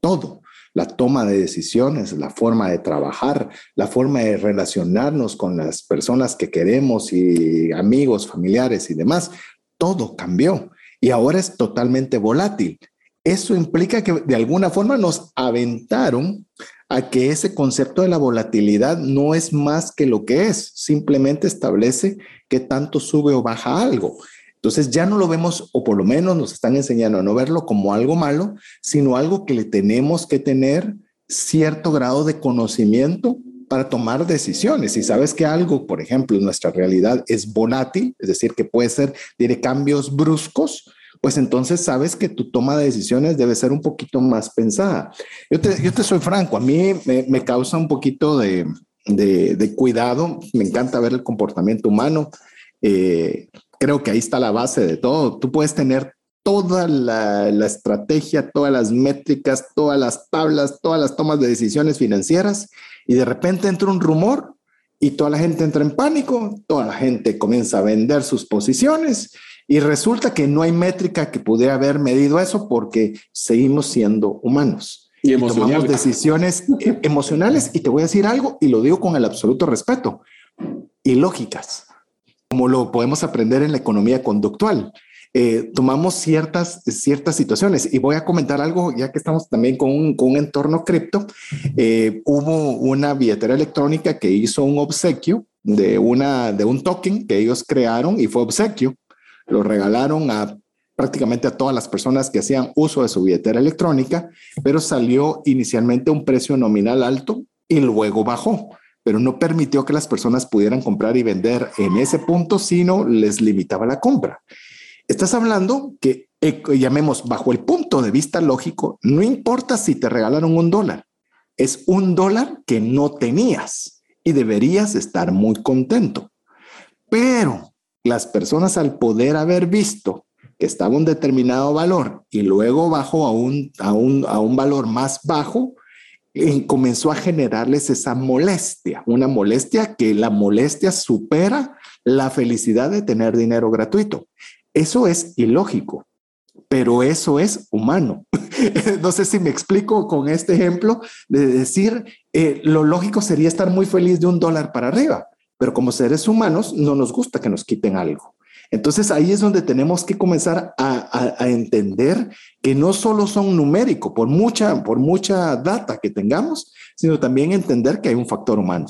todo. la toma de decisiones, la forma de trabajar, la forma de relacionarnos con las personas que queremos y amigos, familiares y demás, todo cambió y ahora es totalmente volátil. Eso implica que de alguna forma nos aventaron a que ese concepto de la volatilidad no es más que lo que es, simplemente establece que tanto sube o baja algo. Entonces ya no lo vemos, o por lo menos nos están enseñando a no verlo como algo malo, sino algo que le tenemos que tener cierto grado de conocimiento para tomar decisiones. Si sabes que algo, por ejemplo, nuestra realidad es volátil, es decir, que puede ser, tiene cambios bruscos, pues entonces sabes que tu toma de decisiones debe ser un poquito más pensada. Yo te, yo te soy franco, a mí me, causa un poquito de, de, cuidado, me encanta ver el comportamiento humano. Eh, creo que ahí está la base de todo. Tú puedes tener toda la, la, estrategia, todas las métricas, todas las tablas, todas las tomas de decisiones financieras y de repente entra un rumor y toda la gente entra en pánico, toda la gente comienza a vender sus posiciones y resulta que no hay métrica que pudiera haber medido eso porque seguimos siendo humanos. Y, tomamos decisiones e-, emocionales y te voy a decir algo y lo digo con el absoluto respeto, y lógicas, como lo podemos aprender en la economía conductual. Eh, tomamos ciertas, ciertas situaciones. Y voy a comentar algo, ya que estamos también con un, con un entorno cripto. Eh, hubo una billetera electrónica que hizo un obsequio de, una, de un token que ellos crearon y fue obsequio. Lo regalaron a prácticamente a todas las personas que hacían uso de su billetera electrónica, pero salió inicialmente un precio nominal alto y luego bajó pero no permitió que las personas pudieran comprar y vender en ese punto, sino les limitaba la compra. Estás hablando que, eh, llamemos bajo el punto de vista lógico, no importa si te regalaron un dólar, es un dólar que no tenías y deberías estar muy contento. Pero las personas al poder haber visto que estaba un determinado valor y luego bajó a un, a un, a un valor más bajo, eh, comenzó a generarles esa molestia, una molestia que la molestia supera la felicidad de tener dinero gratuito. Eso es ilógico, pero eso es humano. no sé si me explico con este ejemplo de decir, eh, lo lógico sería estar muy feliz de un dólar para arriba, pero como seres humanos no nos gusta que nos quiten algo. Entonces ahí es donde tenemos que comenzar a, a entender que no solo son numéricos, por mucha, por mucha data que tengamos, sino también entender que hay un factor humano.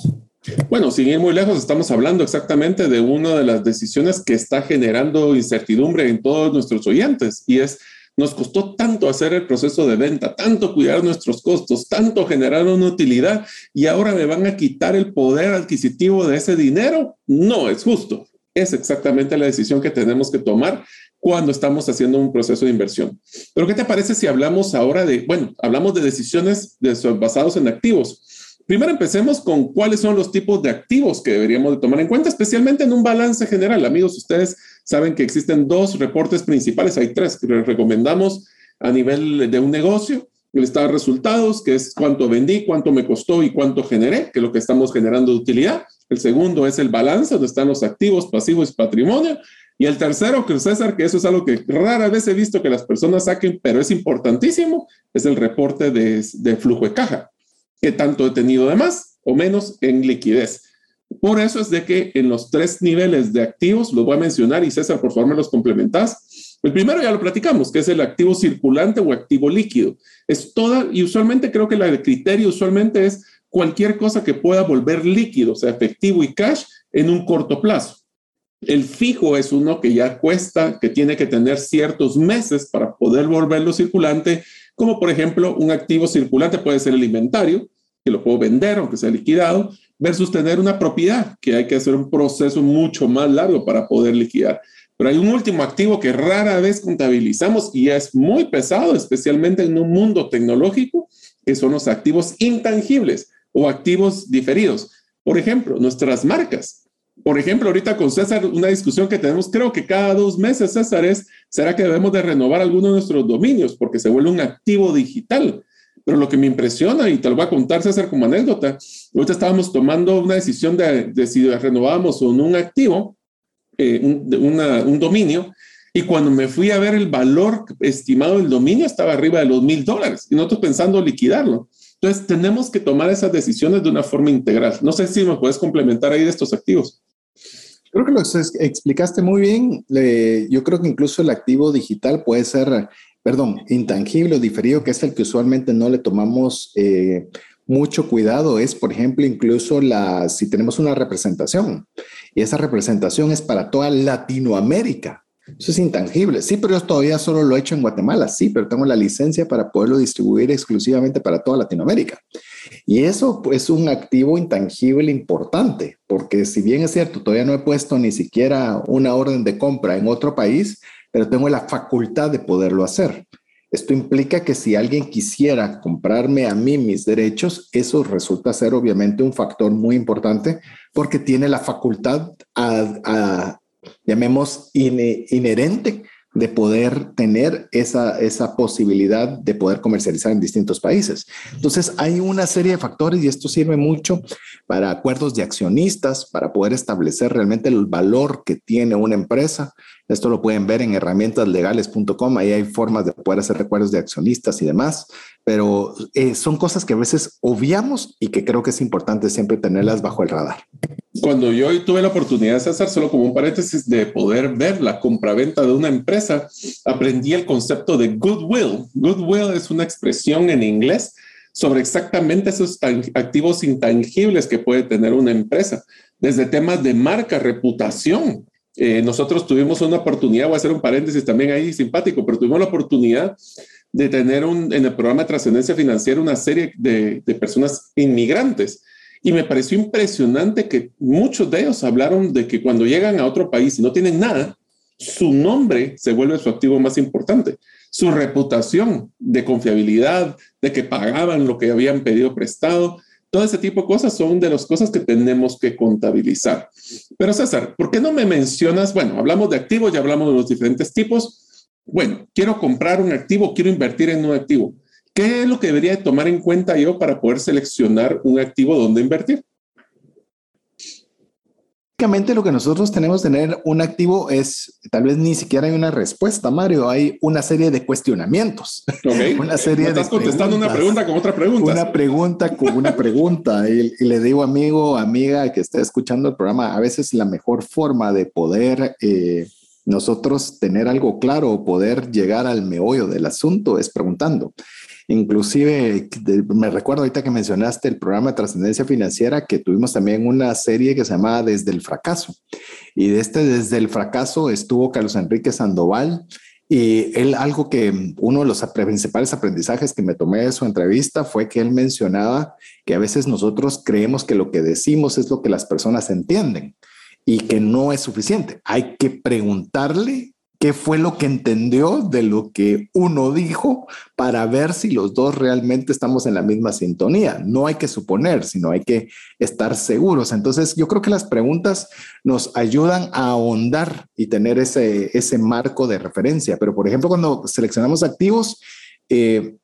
Bueno, sin ir muy lejos, estamos hablando exactamente de una de las decisiones que está generando incertidumbre en todos nuestros oyentes y es, nos costó tanto hacer el proceso de venta, tanto cuidar nuestros costos, tanto generar una utilidad y ahora me van a quitar el poder adquisitivo de ese dinero. No es justo. Es exactamente la decisión que tenemos que tomar cuando estamos haciendo un proceso de inversión. Pero ¿qué te parece si hablamos ahora de, bueno, hablamos de decisiones de, basados en activos? Primero empecemos con cuáles son los tipos de activos que deberíamos de tomar en cuenta, especialmente en un balance general. Amigos, ustedes saben que existen dos reportes principales, hay tres que les recomendamos a nivel de un negocio. El estado de resultados, que es cuánto vendí, cuánto me costó y cuánto generé, que es lo que estamos generando de utilidad. El segundo es el balance, donde están los activos, pasivos y patrimonio. Y el tercero, que César, que eso es algo que rara vez he visto que las personas saquen, pero es importantísimo, es el reporte de, flujo de caja qué tanto he tenido de más o menos en liquidez. Por eso es de que en los tres niveles de activos, los voy a mencionar y César, por favor, me los complementas. El primero ya lo platicamos, que es el activo circulante o activo líquido. Es toda, y usualmente creo que el criterio usualmente es cualquier cosa que pueda volver líquido, o sea, efectivo y cash, en un corto plazo. El fijo es uno que ya cuesta, que tiene que tener ciertos meses para poder volverlo circulante como por ejemplo un activo circulante puede ser el inventario, que lo puedo vender aunque sea liquidado, versus tener una propiedad, que hay que hacer un proceso mucho más largo para poder liquidar. Pero hay un último activo que rara vez contabilizamos y es muy pesado, especialmente en un mundo tecnológico, que son los activos intangibles o activos diferidos. Por ejemplo, nuestras marcas. Por ejemplo, ahorita con César, una discusión que tenemos, creo que cada dos meses, César, es, ¿será que debemos de renovar alguno de nuestros dominios? Porque se vuelve un activo digital. Pero lo que me impresiona, y te lo voy a contar, César, como anécdota, ahorita estábamos tomando una decisión de, de si renovábamos o no un activo, eh, un, un dominio, Y cuando me fui a ver el valor estimado del dominio, estaba arriba de los mil dólares y nosotros pensando liquidarlo. Entonces, tenemos que tomar esas decisiones de una forma integral. No sé si me puedes complementar ahí de estos activos. Creo que lo explicaste muy bien. yo creo que incluso el activo digital puede ser, perdón, intangible o diferido, que es el que usualmente no le tomamos eh, mucho cuidado. Es, por ejemplo, incluso la, si tenemos una representación y esa representación es para toda Latinoamérica. Eso es intangible. Sí, pero yo todavía solo lo he hecho en Guatemala. Sí, pero tengo la licencia para poderlo distribuir exclusivamente para toda Latinoamérica. Y eso es un activo intangible importante, porque si bien es cierto, todavía no he puesto ni siquiera una orden de compra en otro país, pero tengo la facultad de poderlo hacer. Esto implica que si alguien quisiera comprarme a mí mis derechos, eso resulta ser obviamente un factor muy importante porque tiene la facultad a, llamemos, inherente de poder tener esa, esa posibilidad de poder comercializar en distintos países. Entonces, hay una serie de factores y esto sirve mucho para acuerdos de accionistas, para poder establecer realmente el valor que tiene una empresa. Esto lo pueden ver en herramientaslegales.com, ahí hay formas de poder hacer acuerdos de accionistas y demás, pero eh, son cosas que a veces obviamos y que creo que es importante siempre tenerlas bajo el radar cuando yo tuve la oportunidad, hacer solo como un paréntesis, de poder ver la compraventa de una empresa, aprendí el concepto de goodwill. Goodwill es una expresión en inglés sobre exactamente esos activos intangibles que puede tener una empresa, desde temas de marca, reputación. Eh, nosotros tuvimos una oportunidad, voy a hacer un paréntesis también ahí simpático, pero tuvimos la oportunidad de tener un, en el programa de trascendencia financiera una serie de, de personas inmigrantes y me pareció impresionante que muchos de ellos hablaron de que cuando llegan a otro país y no tienen nada, su nombre se vuelve su activo más importante. Su reputación de confiabilidad, de que pagaban lo que habían pedido prestado, todo ese tipo de cosas son de las cosas que tenemos que contabilizar. Pero César, ¿por qué no me mencionas? Bueno, hablamos de activos, ya hablamos de los diferentes tipos. Bueno, quiero comprar un activo, quiero invertir en un activo. ¿Qué es lo que debería tomar en cuenta yo para poder seleccionar un activo donde invertir? Básicamente lo que nosotros tenemos que tener un activo es, tal vez ni siquiera hay una respuesta, Mario, hay una serie de cuestionamientos. una serie estás contestando una pregunta con otra pregunta. Una pregunta con una pregunta. y, le digo, amigo, amiga que esté escuchando el programa, a veces la mejor forma de poder eh, nosotros tener algo claro o poder llegar al meollo del asunto es preguntando. Inclusive, me recuerdo ahorita que mencionaste el programa de trascendencia financiera, que tuvimos también una serie que se llamaba Desde el fracaso. Y de este Desde el fracaso estuvo Carlos Enrique Sandoval. Y él, algo que uno de los principales aprendizajes que me tomé de su entrevista fue que él mencionaba que a veces nosotros creemos que lo que decimos es lo que las personas entienden y que no es suficiente. Hay que preguntarle qué fue lo que entendió de lo que uno dijo para ver si los dos realmente estamos en la misma sintonía. No hay que suponer, sino hay que estar seguros. Entonces, yo creo que las preguntas nos ayudan a ahondar y tener ese, ese marco de referencia. Pero, por ejemplo, cuando seleccionamos activos, eh,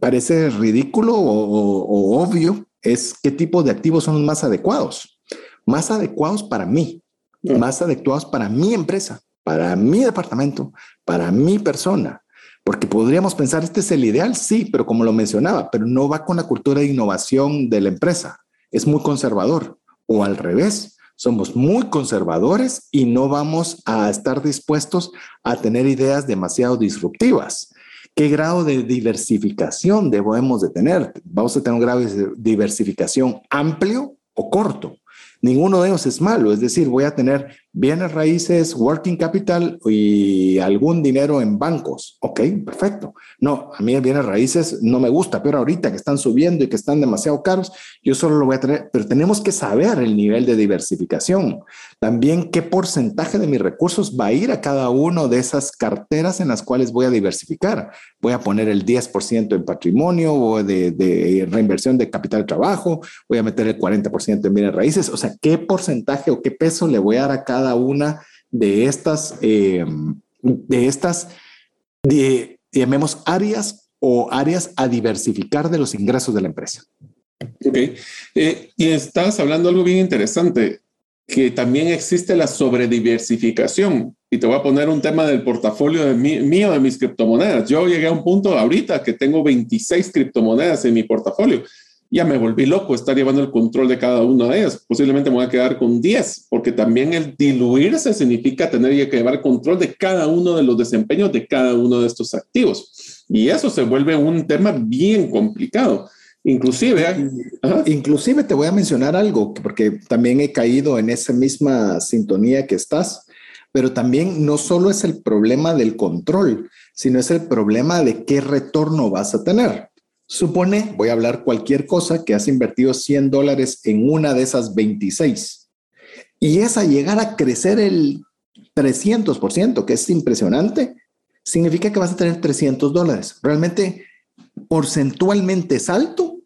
parece ridículo o, o obvio es qué tipo de activos son los más adecuados. Más adecuados para mí, más adecuados para mi empresa para mi departamento, para mi persona. Porque podríamos pensar, este es el ideal, sí, pero como lo mencionaba, pero no va con la cultura de innovación de la empresa. Es muy conservador. O al revés, somos muy conservadores y no vamos a estar dispuestos a tener ideas demasiado disruptivas. ¿Qué grado de diversificación debemos de tener? Vamos a tener un grado de diversificación amplio o corto. Ninguno de ellos es malo, es decir, voy a tener bienes raíces, working capital y algún dinero en bancos. Ok, perfecto. No, a mí bienes raíces no me gusta, pero ahorita que están subiendo y que están demasiado caros, yo solo lo voy a tener, pero tenemos que saber el nivel de diversificación. También qué porcentaje de mis recursos va a ir a cada uno de esas carteras en las cuales voy a diversificar. Voy a poner el 10% en patrimonio o de, de reinversión de capital de trabajo, voy a meter el 40% en bienes raíces. O sea, qué porcentaje o qué peso le voy a dar a cada una de estas, eh, de estas, de, llamemos áreas o áreas a diversificar de los ingresos de la empresa. Ok. Eh, y estás hablando algo bien interesante. que también existe la sobrediversificación. Y te voy a poner un tema del portafolio de mío de mis criptomonedas. Yo llegué a un punto ahorita que tengo 26 criptomonedas en mi portafolio. Ya me volví loco estar llevando el control de cada una de ellas. Posiblemente me voy a quedar con 10, porque también el diluirse significa tener que llevar el control de cada uno de los desempeños de cada uno de estos activos. Y eso se vuelve un tema bien complicado. Inclusive, inclusive te voy a mencionar algo, porque también he caído en esa misma sintonía que estás, pero también no solo es el problema del control, sino es el problema de qué retorno vas a tener. Supone, voy a hablar cualquier cosa, que has invertido 100 dólares en una de esas 26 y es a llegar a crecer el 300%, que es impresionante, significa que vas a tener 300 dólares. Realmente, porcentualmente es alto,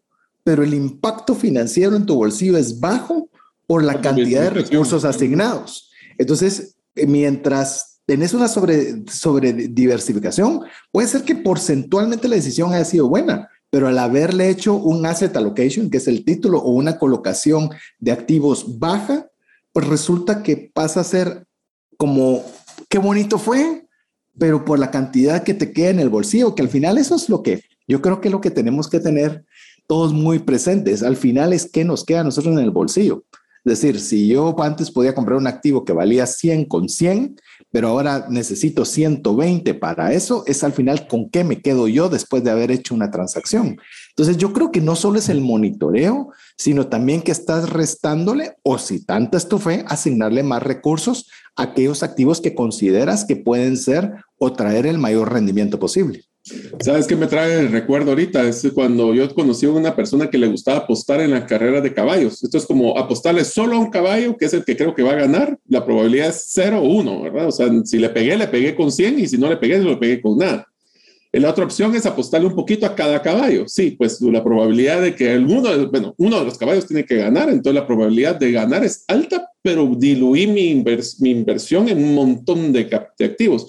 pero el impacto financiero en tu bolsillo es bajo por la cantidad de recursos asignados. Entonces, eh, mientras tenés una sobre, sobre diversificación, puede ser que porcentualmente la decisión haya sido buena, pero al haberle hecho un asset allocation, que es el título, o una colocación de activos baja, pues resulta que pasa a ser como, qué bonito fue, pero por la cantidad que te queda en el bolsillo, que al final eso es lo que yo creo que lo que tenemos que tener todos muy presentes. Al final es qué nos queda a nosotros en el bolsillo. Es decir, si yo antes podía comprar un activo que valía 100 con 100, pero ahora necesito 120 para eso, es al final con qué me quedo yo después de haber hecho una transacción. Entonces yo creo que no solo es el monitoreo, sino también que estás restándole o si tanta es tu fe, asignarle más recursos a aquellos activos que consideras que pueden ser o traer el mayor rendimiento posible. ¿Sabes qué me trae el recuerdo ahorita? Es cuando yo conocí a una persona que le gustaba apostar en la carrera de caballos. Esto es como apostarle solo a un caballo, que es el que creo que va a ganar. La probabilidad es 0 o 1, ¿verdad? O sea, si le pegué, le pegué con 100 y si no le pegué, le pegué con nada. La otra opción es apostarle un poquito a cada caballo. Sí, pues la probabilidad de que alguno, bueno, uno de los caballos tiene que ganar, entonces la probabilidad de ganar es alta, pero diluí mi, mi inversión en un montón de, de activos.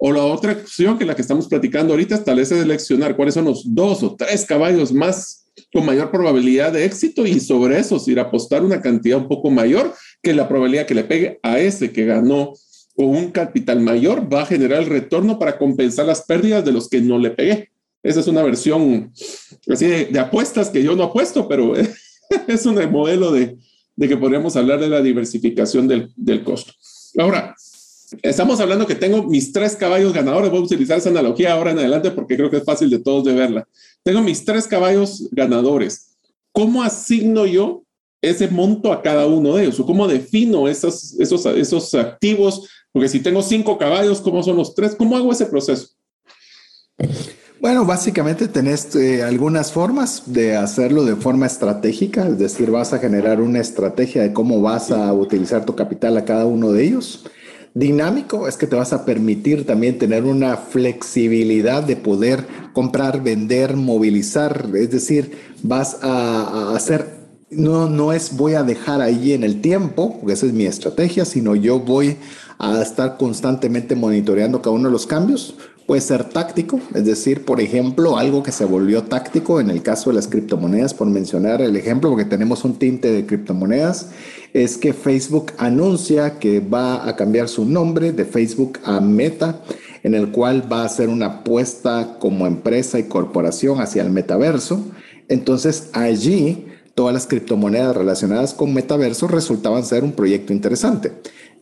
O la otra opción que la que estamos platicando ahorita tal vez es seleccionar cuáles son los dos o tres caballos más con mayor probabilidad de éxito y sobre eso ir a apostar una cantidad un poco mayor que la probabilidad que le pegue a ese que ganó o un capital mayor va a generar el retorno para compensar las pérdidas de los que no le pegué. Esa es una versión así de, apuestas que yo no apuesto, pero es un modelo de, de que podríamos hablar de la diversificación del, del costo. Ahora, Estamos hablando que tengo mis tres caballos ganadores. Voy a utilizar esa analogía ahora en adelante porque creo que es fácil de todos de verla. Tengo mis tres caballos ganadores. ¿Cómo asigno yo ese monto a cada uno de ellos? ¿O cómo defino esos, esos, esos activos? Porque si tengo cinco caballos, ¿cómo son los tres? ¿Cómo hago ese proceso? Bueno, básicamente tenés eh, algunas formas de hacerlo de forma estratégica, es decir, vas a generar una estrategia de cómo vas a utilizar tu capital a cada uno de ellos. Dinámico es que te vas a permitir también tener una flexibilidad de poder comprar, vender, movilizar, es decir, vas a, hacer, no, no es voy a dejar ahí en el tiempo, porque esa es mi estrategia, sino yo voy a estar constantemente monitoreando cada uno de los cambios. Puede ser táctico, es decir, por ejemplo, algo que se volvió táctico en el caso de las criptomonedas, por mencionar el ejemplo, porque tenemos un tinte de criptomonedas, es que Facebook anuncia que va a cambiar su nombre de Facebook a Meta, en el cual va a hacer una apuesta como empresa y corporación hacia el metaverso. Entonces allí todas las criptomonedas relacionadas con metaverso resultaban ser un proyecto interesante.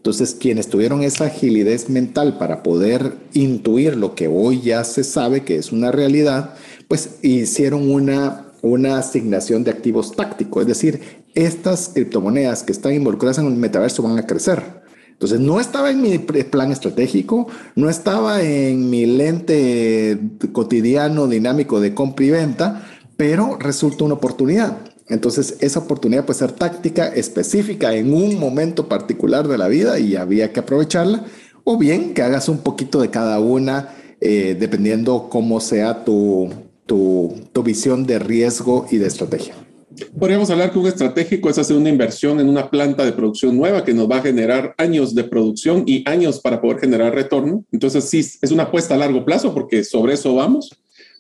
Entonces, quienes tuvieron esa agilidad mental para poder intuir lo que hoy ya se sabe que es una realidad, pues hicieron una, una asignación de activos tácticos, es decir, estas criptomonedas que están involucradas en el metaverso van a crecer. Entonces, no estaba en mi plan estratégico, no estaba en mi lente cotidiano dinámico de compra y venta, pero resulta una oportunidad. Entonces, esa oportunidad puede ser táctica específica en un momento particular de la vida y había que aprovecharla, o bien que hagas un poquito de cada una, eh, dependiendo cómo sea tu, tu, tu visión de riesgo y de estrategia. Podríamos hablar que un estratégico es hacer una inversión en una planta de producción nueva que nos va a generar años de producción y años para poder generar retorno. Entonces, sí, es una apuesta a largo plazo porque sobre eso vamos.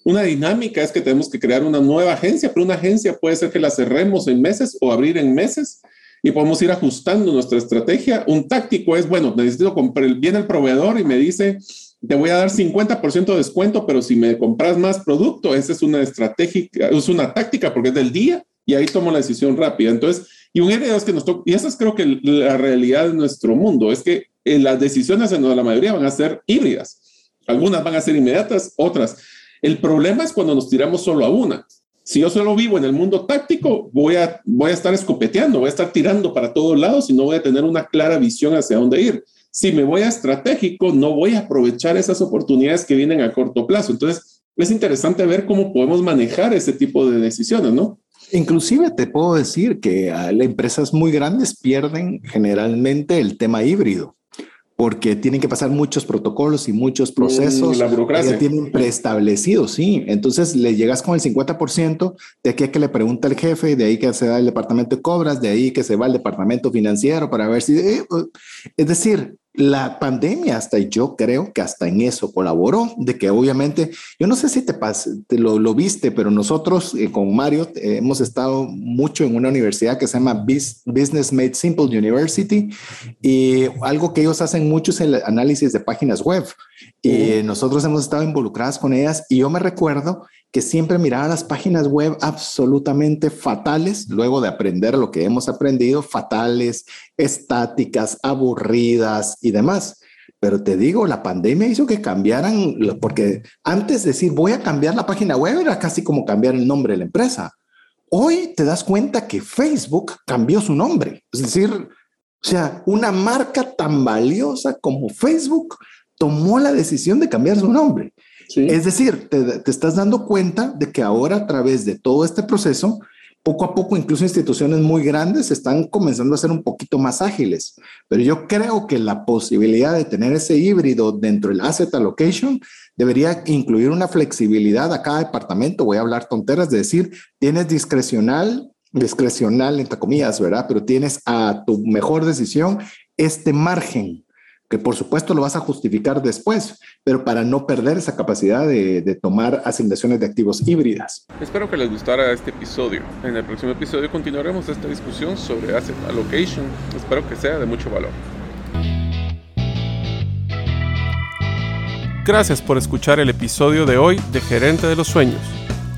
Una dinámica es que tenemos que crear una nueva agencia, pero una agencia puede ser que la cerremos en meses o abrir en meses. y podemos ir ajustando nuestra estrategia. Un táctico es, bueno, necesito comprar, viene el proveedor y me dice, te voy a dar 50% de descuento, pero si me compras más producto, esa es una estrategia, es una táctica porque es del día y ahí tomo la decisión rápida. Entonces, y un es que nos y esa es creo que la realidad de nuestro mundo, es que eh, las decisiones en la mayoría van a ser híbridas. Algunas van a ser inmediatas, otras. El problema es cuando nos tiramos solo a una. Si yo solo vivo en el mundo táctico, voy a, voy a estar escopeteando, voy a estar tirando para todos lados y no voy a tener una clara visión hacia dónde ir. Si me voy a estratégico, no voy a aprovechar esas oportunidades que vienen a corto plazo. Entonces, es interesante ver cómo podemos manejar ese tipo de decisiones, ¿no? Inclusive te puedo decir que las empresas muy grandes pierden generalmente el tema híbrido porque tienen que pasar muchos protocolos y muchos procesos. la burocracia. Ya tienen preestablecidos, sí. Entonces le llegas con el 50%, de aquí a que le pregunta el jefe, de ahí que se va el departamento de cobras, de ahí que se va al departamento financiero para ver si... Eh, es decir, la pandemia hasta yo creo que hasta en eso colaboró, de que obviamente, yo no sé si te, te lo, lo, viste, pero nosotros eh, con Mario eh, hemos estado mucho en una universidad que se llama Business Made Simple University y algo que ellos hacen mucho es el análisis de páginas web. Y nosotros hemos estado involucrados con ellas y yo me recuerdo que siempre miraba las páginas web absolutamente fatales, luego de aprender lo que hemos aprendido, fatales, estáticas, aburridas y demás. Pero te digo, la pandemia hizo que cambiaran, porque antes de decir voy a cambiar la página web era casi como cambiar el nombre de la empresa. Hoy te das cuenta que Facebook cambió su nombre. Es decir, o sea, una marca tan valiosa como Facebook tomó la decisión de cambiar su nombre. Es decir, te, estás dando cuenta de que ahora a través de todo este proceso, poco a poco incluso instituciones muy grandes están comenzando a ser un poquito más ágiles. Pero yo creo que la posibilidad de tener ese híbrido dentro del asset allocation debería incluir una flexibilidad a cada departamento. Voy a hablar tonteras de decir, tienes discrecional, discrecional entre comillas, ¿verdad? Pero tienes a tu mejor decisión este margen que por supuesto lo vas a justificar después, pero para no perder esa capacidad de, tomar asignaciones de activos híbridas. Espero que les gustara este episodio. En el próximo episodio continuaremos esta discusión sobre asset allocation. Espero que sea de mucho valor. Gracias por escuchar el episodio de hoy de Gerente de los Sueños.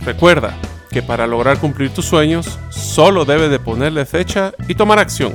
Recuerda que para lograr cumplir tus sueños, solo debes de ponerle fecha y tomar acción.